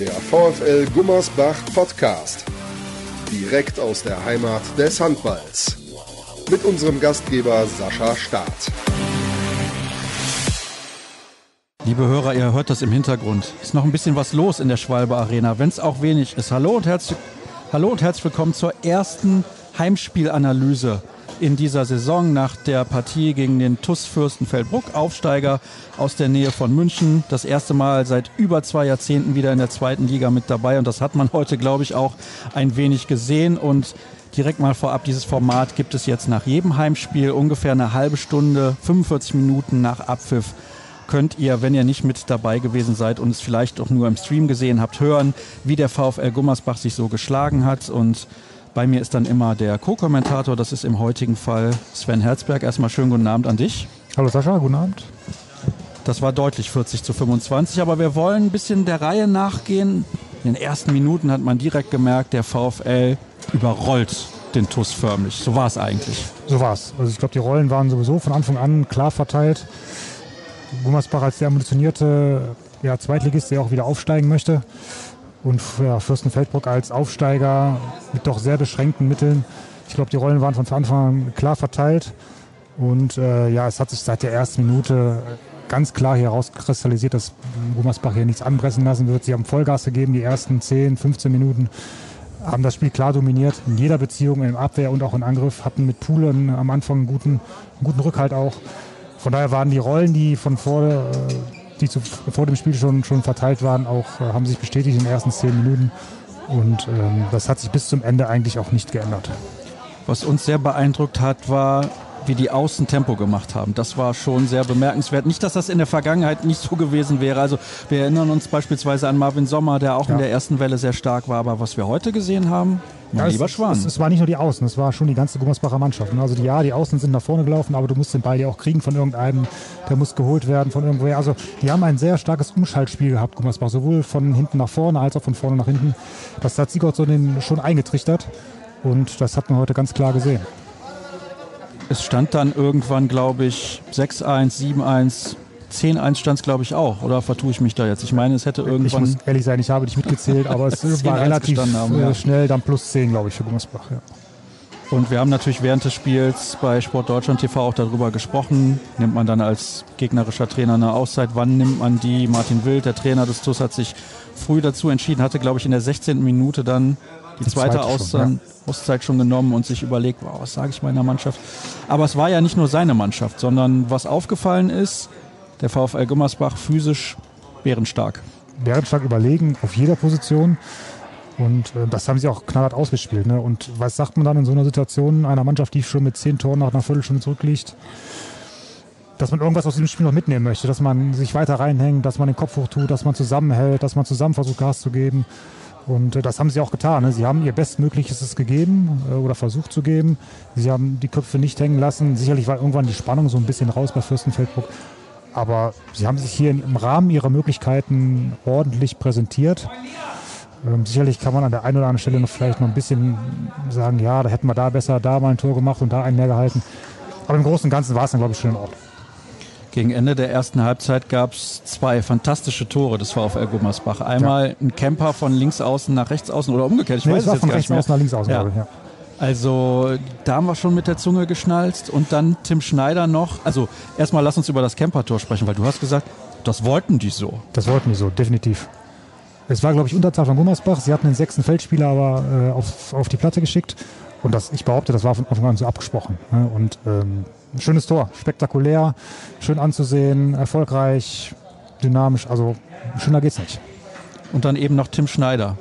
Der VfL Gummersbach Podcast. Direkt aus der Heimat des Handballs. Mit unserem Gastgeber Sascha Staat. Liebe Hörer, ihr hört das im Hintergrund. Ist noch ein bisschen was los in der Schwalbe Arena, wenn es auch wenig ist. Hallo und herzlich, hallo und herzlich willkommen zur ersten Heimspielanalyse in dieser Saison nach der Partie gegen den TUS Fürstenfeldbruck, Aufsteiger aus der Nähe von München. Das erste Mal seit über zwei Jahrzehnten wieder in der zweiten Liga mit dabei. Und das hat man heute, glaube ich, auch ein wenig gesehen. Und direkt mal vorab, dieses Format gibt es jetzt nach jedem Heimspiel ungefähr eine halbe Stunde, 45 Minuten nach Abpfiff. Könnt ihr, wenn ihr nicht mit dabei gewesen seid und es vielleicht auch nur im Stream gesehen habt, hören, wie der VfL Gummersbach sich so geschlagen hat. Und bei mir ist dann immer der Co-Kommentator, das ist im heutigen Fall Sven Herzberg. Erstmal schönen guten Abend an dich. Hallo Sascha, guten Abend. Das war deutlich 40 zu 25, aber wir wollen ein bisschen der Reihe nachgehen. In den ersten Minuten hat man direkt gemerkt, der VfL überrollt den TUS förmlich. So war es eigentlich. So war es. Also ich glaube, die Rollen waren sowieso von Anfang an klar verteilt. Gummersbach als der ambitionierte ja, Zweitligist, der auch wieder aufsteigen möchte, und ja, Fürstenfeldbruck als Aufsteiger mit doch sehr beschränkten Mitteln. Ich glaube, die Rollen waren von Anfang an klar verteilt. Und äh, ja, es hat sich seit der ersten Minute ganz klar hier herauskristallisiert, dass Gummersbach hier nichts anpressen lassen wird. Sie haben Vollgas gegeben, die ersten 10, 15 Minuten, haben das Spiel klar dominiert, in jeder Beziehung, im Abwehr und auch im Angriff, hatten mit Pulen am Anfang einen guten, einen guten Rückhalt auch. Von daher waren die Rollen, die von vor, äh, die zu, vor dem Spiel schon, schon verteilt waren, auch äh, haben sich bestätigt in den ersten zehn Minuten. Und ähm, das hat sich bis zum Ende eigentlich auch nicht geändert. Was uns sehr beeindruckt hat, war, wie die Außen Tempo gemacht haben. Das war schon sehr bemerkenswert. Nicht, dass das in der Vergangenheit nicht so gewesen wäre. Also wir erinnern uns beispielsweise an Marvin Sommer, der auch ja. in der ersten Welle sehr stark war. Aber was wir heute gesehen haben, mein ja, lieber es, Schwan. Es, es, war nicht nur die Außen, es war schon die ganze Gummersbacher Mannschaft. Also die, ja, die Außen sind nach vorne gelaufen, aber du musst den Ball ja auch kriegen von irgendeinem, der muss geholt werden von irgendwoher. Also die haben ein sehr starkes Umschaltspiel gehabt, Gummersbach, sowohl von hinten nach vorne als auch von vorne nach hinten. Das hat Sigurd so schon eingetrichtert und das hat man heute ganz klar gesehen. Es stand dann irgendwann, glaube ich, 6-1, 7-1, 10-1 stand es, glaube ich, auch. Oder vertue ich mich da jetzt? Ich meine, es hätte irgendwann. Ich muss ehrlich sein, ich habe nicht mitgezählt, aber es war relativ haben, ja. schnell dann plus 10, glaube ich, für Gummersbach. Ja. Und wir haben natürlich während des Spiels bei Sport Deutschland TV auch darüber gesprochen. Nimmt man dann als gegnerischer Trainer eine Auszeit? Wann nimmt man die? Martin Wild, der Trainer des TUS, hat sich früh dazu entschieden, hatte, glaube ich, in der 16. Minute dann die, die zweite, zweite Auszeit, schon, ja. Auszeit schon genommen und sich überlegt, wow, was sage ich meiner Mannschaft? Aber es war ja nicht nur seine Mannschaft, sondern was aufgefallen ist, der VfL Gummersbach physisch bärenstark. Bärenstark überlegen auf jeder Position. Und äh, das haben sie auch knallhart ausgespielt. Ne? Und was sagt man dann in so einer Situation einer Mannschaft, die schon mit zehn Toren nach einer Viertelstunde zurückliegt? Dass man irgendwas aus diesem Spiel noch mitnehmen möchte, dass man sich weiter reinhängt, dass man den Kopf hoch tut, dass man zusammenhält, dass man zusammen versucht, Gas zu geben. Und äh, das haben sie auch getan. Ne? Sie haben ihr Bestmögliches gegeben äh, oder versucht zu geben. Sie haben die Köpfe nicht hängen lassen. Sicherlich war irgendwann die Spannung so ein bisschen raus bei Fürstenfeldbruck. Aber sie haben sich hier im Rahmen ihrer Möglichkeiten ordentlich präsentiert. Ähm, sicherlich kann man an der einen oder anderen Stelle noch vielleicht noch ein bisschen sagen, ja, da hätten wir da besser, da mal ein Tor gemacht und da einen mehr gehalten. Aber im Großen und Ganzen war es dann, glaube ich, schon in Ordnung. Gegen Ende der ersten Halbzeit gab es zwei fantastische Tore des VfL Gummersbach. Einmal ja. ein Camper von links außen nach rechts außen oder umgekehrt. Ich nee, weiß es war von rechts außen nach links außen, ja. glaube ich. Ja. Also da haben wir schon mit der Zunge geschnalzt und dann Tim Schneider noch. Also erstmal lass uns über das Camper-Tor sprechen, weil du hast gesagt, das wollten die so. Das wollten die so, definitiv. Es war, glaube ich, Unterzahl von Gummersbach. Sie hatten den sechsten Feldspieler aber äh, auf, auf die Platte geschickt. Und das, ich behaupte, das war von Anfang an so abgesprochen. Ne? Und ähm, ein schönes Tor, spektakulär, schön anzusehen, erfolgreich, dynamisch. Also schöner geht's nicht. Und dann eben noch Tim Schneider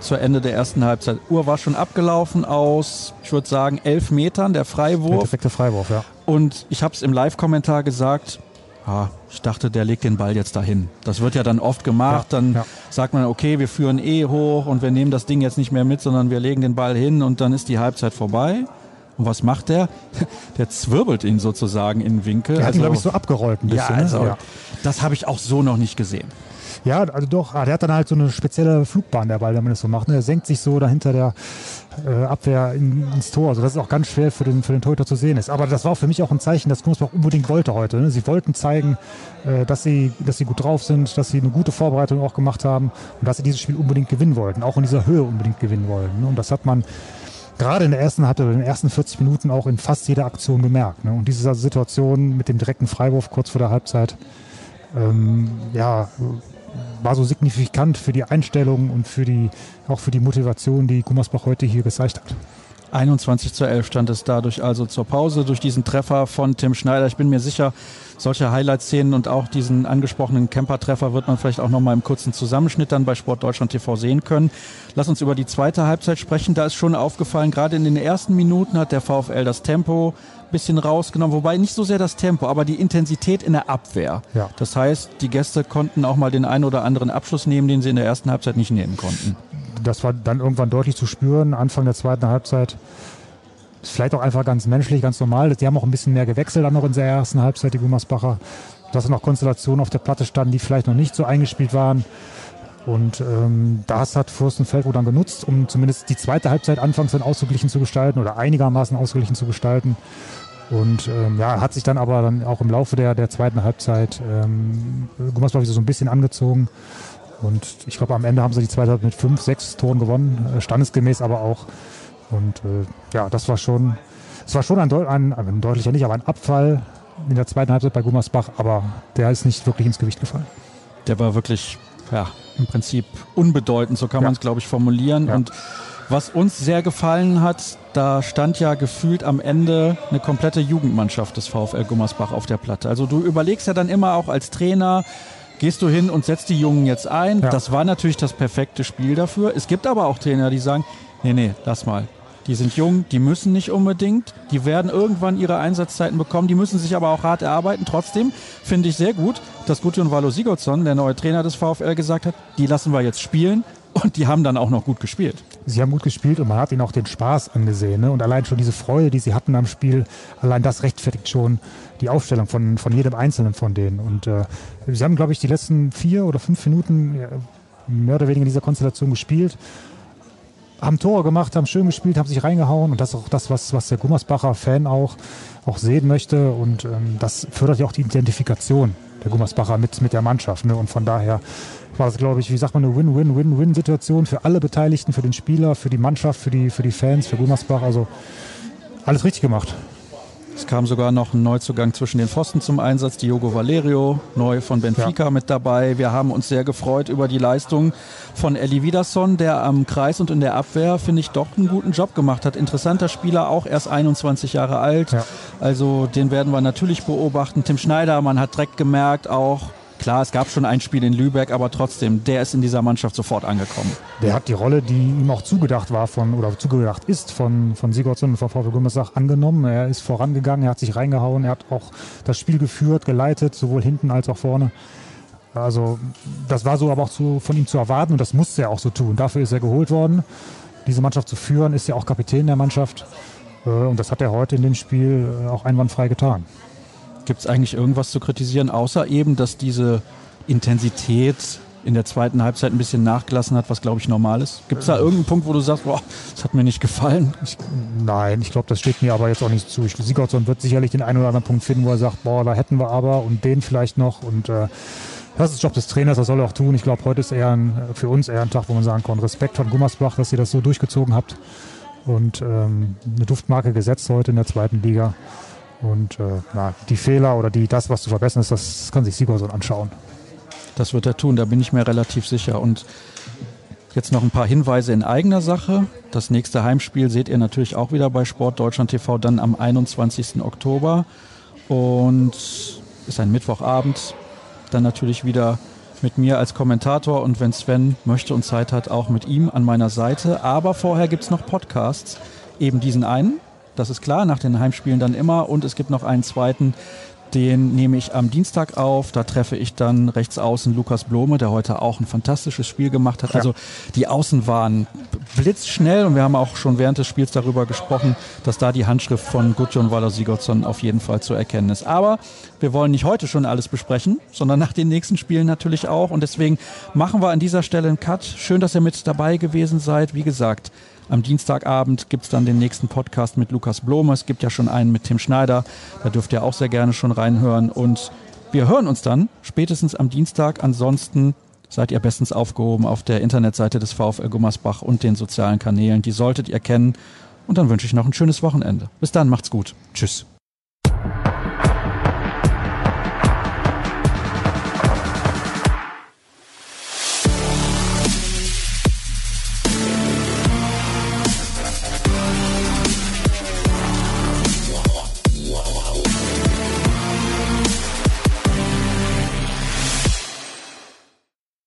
zur Ende der ersten Halbzeit. Uhr war schon abgelaufen aus, ich würde sagen, elf Metern, der Freiwurf. Der perfekte Freiwurf, ja. Und ich habe es im Live-Kommentar gesagt, ah, ich dachte, der legt den Ball jetzt dahin. Das wird ja dann oft gemacht. Ja, dann ja. sagt man, okay, wir führen eh hoch und wir nehmen das Ding jetzt nicht mehr mit, sondern wir legen den Ball hin und dann ist die Halbzeit vorbei. Und was macht der? Der zwirbelt ihn sozusagen in den Winkel. Der hat also, ihn, glaube ich, so abgerollt ein bisschen. ja, also, ne? ja. das habe ich auch so noch nicht gesehen. Ja, also doch, ah, der hat dann halt so eine spezielle Flugbahn, der Ball, wenn man das so macht. Ne? Der senkt sich so dahinter der äh, Abwehr in, ins Tor. Also das ist auch ganz schwer für den, für den Torhüter zu sehen ist. Aber das war für mich auch ein Zeichen, dass Gummersbach unbedingt wollte heute. Ne? Sie wollten zeigen, äh, dass, sie, dass sie gut drauf sind, dass sie eine gute Vorbereitung auch gemacht haben und dass sie dieses Spiel unbedingt gewinnen wollten, auch in dieser Höhe unbedingt gewinnen wollten. Ne? Und das hat man gerade in der ersten oder in den ersten 40 Minuten auch in fast jeder Aktion gemerkt. Und diese Situation mit dem direkten Freiwurf kurz vor der Halbzeit, ähm, ja, war so signifikant für die Einstellung und für die, auch für die Motivation, die Gummersbach heute hier gezeigt hat. 21 zu 11 stand es dadurch also zur Pause durch diesen Treffer von Tim Schneider. Ich bin mir sicher, solche Highlight-Szenen und auch diesen angesprochenen Camper-Treffer wird man vielleicht auch nochmal im kurzen Zusammenschnitt dann bei Sport Deutschland TV sehen können. Lass uns über die zweite Halbzeit sprechen. Da ist schon aufgefallen, gerade in den ersten Minuten hat der VfL das Tempo ein bisschen rausgenommen, wobei nicht so sehr das Tempo, aber die Intensität in der Abwehr. Ja. Das heißt, die Gäste konnten auch mal den einen oder anderen Abschluss nehmen, den sie in der ersten Halbzeit nicht nehmen konnten. Das war dann irgendwann deutlich zu spüren, Anfang der zweiten Halbzeit. Ist vielleicht auch einfach ganz menschlich, ganz normal. Die haben auch ein bisschen mehr gewechselt dann noch in der ersten Halbzeit, die Gummersbacher. Dass noch Konstellationen auf der Platte standen, die vielleicht noch nicht so eingespielt waren. Und ähm, das hat Fürstenfeldbruck dann genutzt, um zumindest die zweite Halbzeit anfangs dann ausgeglichen zu gestalten oder einigermaßen ausgeglichen zu gestalten. Und ähm, ja, hat sich dann aber dann auch im Laufe der, der zweiten Halbzeit ähm, Gummersbach wieder so ein bisschen angezogen. Und ich glaube, am Ende haben sie die zweite Halbzeit mit fünf, sechs Toren gewonnen, äh, standesgemäß aber auch. Und äh, ja, das war schon, es war schon ein, ein, ein deutlicher nicht, aber ein Abfall in der zweiten Halbzeit bei Gummersbach, aber der ist nicht wirklich ins Gewicht gefallen. Der war wirklich, ja, im Prinzip unbedeutend, so kann Ja. man es, glaube ich, formulieren. Ja. Und was uns sehr gefallen hat, da stand ja gefühlt am Ende eine komplette Jugendmannschaft des VfL Gummersbach auf der Platte. Also du überlegst ja dann immer auch als Trainer, gehst du hin und setzt die Jungen jetzt ein. Ja. Das war natürlich das perfekte Spiel dafür. Es gibt aber auch Trainer, die sagen, nee, nee, lass mal. Die sind jung, die müssen nicht unbedingt. Die werden irgendwann ihre Einsatzzeiten bekommen. Die müssen sich aber auch hart erarbeiten. Trotzdem finde ich sehr gut, dass Gudjon Valo Sigurdsson, der neue Trainer des VfL, gesagt hat, die lassen wir jetzt spielen. Und die haben dann auch noch gut gespielt. Sie haben gut gespielt und man hat ihnen auch den Spaß angesehen. Ne? Und allein schon diese Freude, die sie hatten am Spiel, allein das rechtfertigt schon die Aufstellung von, von jedem Einzelnen von denen. Und äh, sie haben, glaube ich, die letzten vier oder fünf Minuten mehr oder weniger in dieser Konstellation gespielt. Haben Tore gemacht, haben schön gespielt, haben sich reingehauen. Und das ist auch das, was, was der Gummersbacher Fan auch, auch sehen möchte. Und ähm, das fördert ja auch die Identifikation der Gummersbacher mit, mit der Mannschaft. Ne? Und von daher war das, glaube ich, wie sagt man, eine Win-Win-Win-Win-Situation für alle Beteiligten, für den Spieler, für die Mannschaft, für die, für die Fans, für Gummersbach. Also alles richtig gemacht. Es kam sogar noch ein Neuzugang zwischen den Pfosten zum Einsatz, Diogo Valerio, neu von Benfica mit dabei. Wir haben uns sehr gefreut über die Leistung von Eli Wiederson, der am Kreis und in der Abwehr, finde ich, doch einen guten Job gemacht hat. Interessanter Spieler, auch erst 21 Jahre alt. Ja. Also den werden wir natürlich beobachten. Tim Schneider, man hat direkt gemerkt auch, klar, es gab schon ein Spiel in Lübeck, aber trotzdem, der ist in dieser Mannschaft sofort angekommen. Der hat die Rolle, die ihm auch zugedacht war von oder zugedacht ist von, von Sigurdsson und von VfL Gummersbach angenommen. Er ist vorangegangen, er hat sich reingehauen, er hat auch das Spiel geführt, geleitet, sowohl hinten als auch vorne. Also das war so aber auch zu, von ihm zu erwarten und das musste er auch so tun. Dafür ist er geholt worden. Diese Mannschaft zu führen, ist ja auch Kapitän der Mannschaft. Äh, Und das hat er heute in dem Spiel äh, auch einwandfrei getan. Gibt es eigentlich irgendwas zu kritisieren, außer eben, dass diese Intensität in der zweiten Halbzeit ein bisschen nachgelassen hat, was glaube ich normal ist? Gibt es da irgendeinen Punkt, wo du sagst, boah, das hat mir nicht gefallen? Ich, nein, ich glaube, das steht mir aber jetzt auch nicht zu. Ich, Sigurdsson wird sicherlich den einen oder anderen Punkt finden, wo er sagt, boah, da hätten wir aber und den vielleicht noch. Und äh, das ist Job des Trainers, das soll er auch tun. Ich glaube, heute ist eher ein, für uns eher ein Tag, wo man sagen kann, Respekt von Gummersbach, dass ihr das so durchgezogen habt. Und ähm, eine Duftmarke gesetzt heute in der zweiten Liga. Und äh, na, die Fehler oder die, das, was zu verbessern ist, das kann sich Sigurdsson anschauen. Das wird er tun, da bin ich mir relativ sicher. Und jetzt noch ein paar Hinweise in eigener Sache. Das nächste Heimspiel seht ihr natürlich auch wieder bei Sport Deutschland TV dann am 21. Oktober. Und ist ein Mittwochabend. Dann natürlich wieder mit mir als Kommentator und wenn Sven möchte und Zeit hat, auch mit ihm an meiner Seite. Aber vorher gibt es noch Podcasts, eben diesen einen, das ist klar, nach den Heimspielen dann immer. Und es gibt noch einen zweiten, Den nehme ich am Dienstag auf. Da treffe ich dann rechts außen Lukas Blome, der heute auch ein fantastisches Spiel gemacht hat. Also die Außen waren blitzschnell und wir haben auch schon während des Spiels darüber gesprochen, dass da die Handschrift von Gudjon Waller Sigurdsson auf jeden Fall zu erkennen ist. Aber wir wollen nicht heute schon alles besprechen, sondern nach den nächsten Spielen natürlich auch. Und deswegen machen wir an dieser Stelle einen Cut. Schön, dass ihr mit dabei gewesen seid. Wie gesagt, am Dienstagabend gibt es dann den nächsten Podcast mit Lukas Blome. Es gibt ja schon einen mit Tim Schneider. Da dürft ihr auch sehr gerne schon reinhören. Und wir hören uns dann spätestens am Dienstag. Ansonsten seid ihr bestens aufgehoben auf der Internetseite des VfL Gummersbach und den sozialen Kanälen. Die solltet ihr kennen. Und dann wünsche ich noch ein schönes Wochenende. Bis dann, macht's gut. Tschüss.